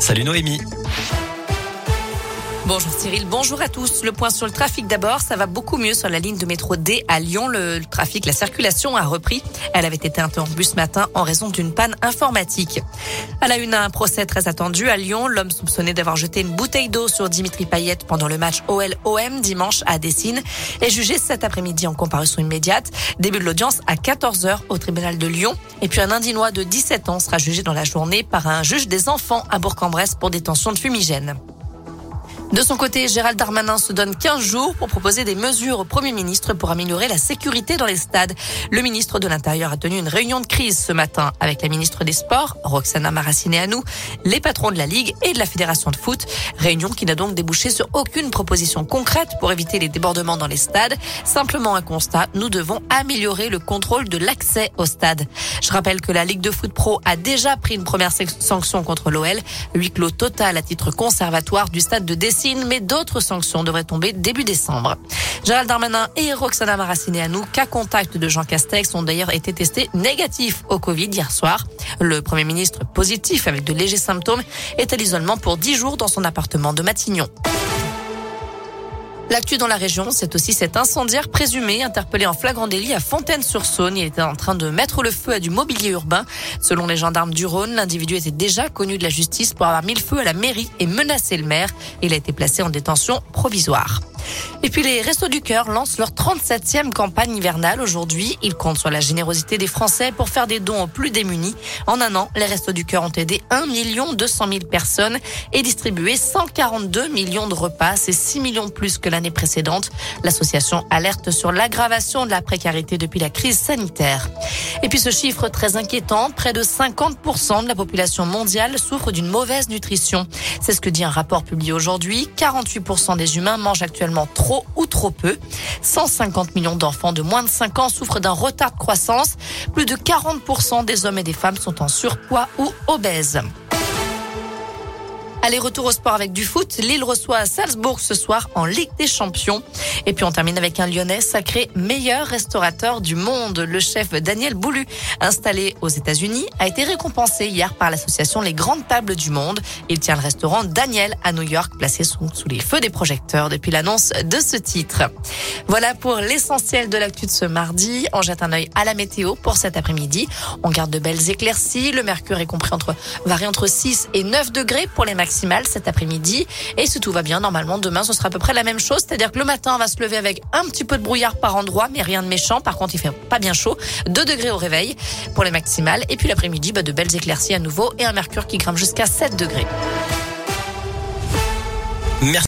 Salut Noémie. Bonjour Cyril, bonjour à tous. Le point sur le trafic d'abord, ça va beaucoup mieux sur la ligne de métro D à Lyon. Le, trafic, la circulation a repris. Elle avait été interrompue ce matin en raison d'une panne informatique. À la une, un procès très attendu à Lyon. L'homme soupçonné d'avoir jeté une bouteille d'eau sur Dimitri Payet pendant le match OL-OM dimanche à Dessine est jugé cet après-midi en comparution immédiate. Début de l'audience à 14h au tribunal de Lyon. Et puis un Indinois de 17 ans sera jugé dans la journée par un juge des enfants à Bourg-en-Bresse pour détention de fumigène. De son côté, Gérald Darmanin se donne 15 jours pour proposer des mesures au Premier ministre pour améliorer la sécurité dans les stades. Le ministre de l'Intérieur a tenu une réunion de crise ce matin avec la ministre des Sports, Roxana Maracineanu, les patrons de la Ligue et de la Fédération de foot. Réunion qui n'a donc débouché sur aucune proposition concrète pour éviter les débordements dans les stades. Simplement un constat, nous devons améliorer le contrôle de l'accès au stade. Je rappelle que la Ligue de foot pro a déjà pris une première sanction contre l'OL, huis clos total à titre conservatoire du stade de Mais d'autres sanctions devraient tomber début décembre. Gérald Darmanin et Roxana Maracineanu, cas contact de Jean Castex, ont d'ailleurs été testés négatifs au Covid hier soir. Le Premier ministre, positif avec de légers symptômes, est à l'isolement pour 10 jours dans son appartement de Matignon. L'actu dans la région, c'est aussi cet incendiaire présumé interpellé en flagrant délit à Fontaine-sur-Saône. Il était en train de mettre le feu à du mobilier urbain. Selon les gendarmes du Rhône, l'individu était déjà connu de la justice pour avoir mis le feu à la mairie et menacé le maire. Il a été placé en détention provisoire. Et puis les Restos du Cœur lancent leur 37e campagne hivernale aujourd'hui. Ils comptent sur la générosité des Français pour faire des dons aux plus démunis. En un an, les Restos du Cœur ont aidé 1 200 000 personnes et distribué 142 millions de repas. C'est 6 millions plus que l'année précédente. L'association alerte sur l'aggravation de la précarité depuis la crise sanitaire. Et puis ce chiffre très inquiétant, près de 50% de la population mondiale souffre d'une mauvaise nutrition. C'est ce que dit un rapport publié aujourd'hui. 48% des humains mangent actuellement trop ou trop peu. 150 millions d'enfants de moins de 5 ans souffrent d'un retard de croissance. Plus de 40% des hommes et des femmes sont en surpoids ou obèses. Allez, retour au sport avec du foot. Lille reçoit Salzbourg ce soir en Ligue des Champions. Et puis on termine avec un Lyonnais sacré meilleur restaurateur du monde. Le chef Daniel Boulu, installé aux États-Unis, a été récompensé hier par l'association Les Grandes Tables du Monde. Il tient le restaurant Daniel à New York, placé sous, les feux des projecteurs depuis l'annonce de ce titre. Voilà pour l'essentiel de l'actu de ce mardi. On jette un œil à la météo pour cet après-midi. On garde de belles éclaircies. Le mercure est compris entre, varie entre 6 et 9 degrés pour les cet après-midi. Et si tout va bien, normalement, demain, ce sera à peu près la même chose. C'est-à-dire que le matin, on va se lever avec un petit peu de brouillard par endroit, mais rien de méchant. Par contre, il fait pas bien chaud. 2 degrés au réveil pour les maximales. Et puis l'après-midi, bah, de belles éclaircies à nouveau et un mercure qui grimpe jusqu'à 7 degrés. Merci.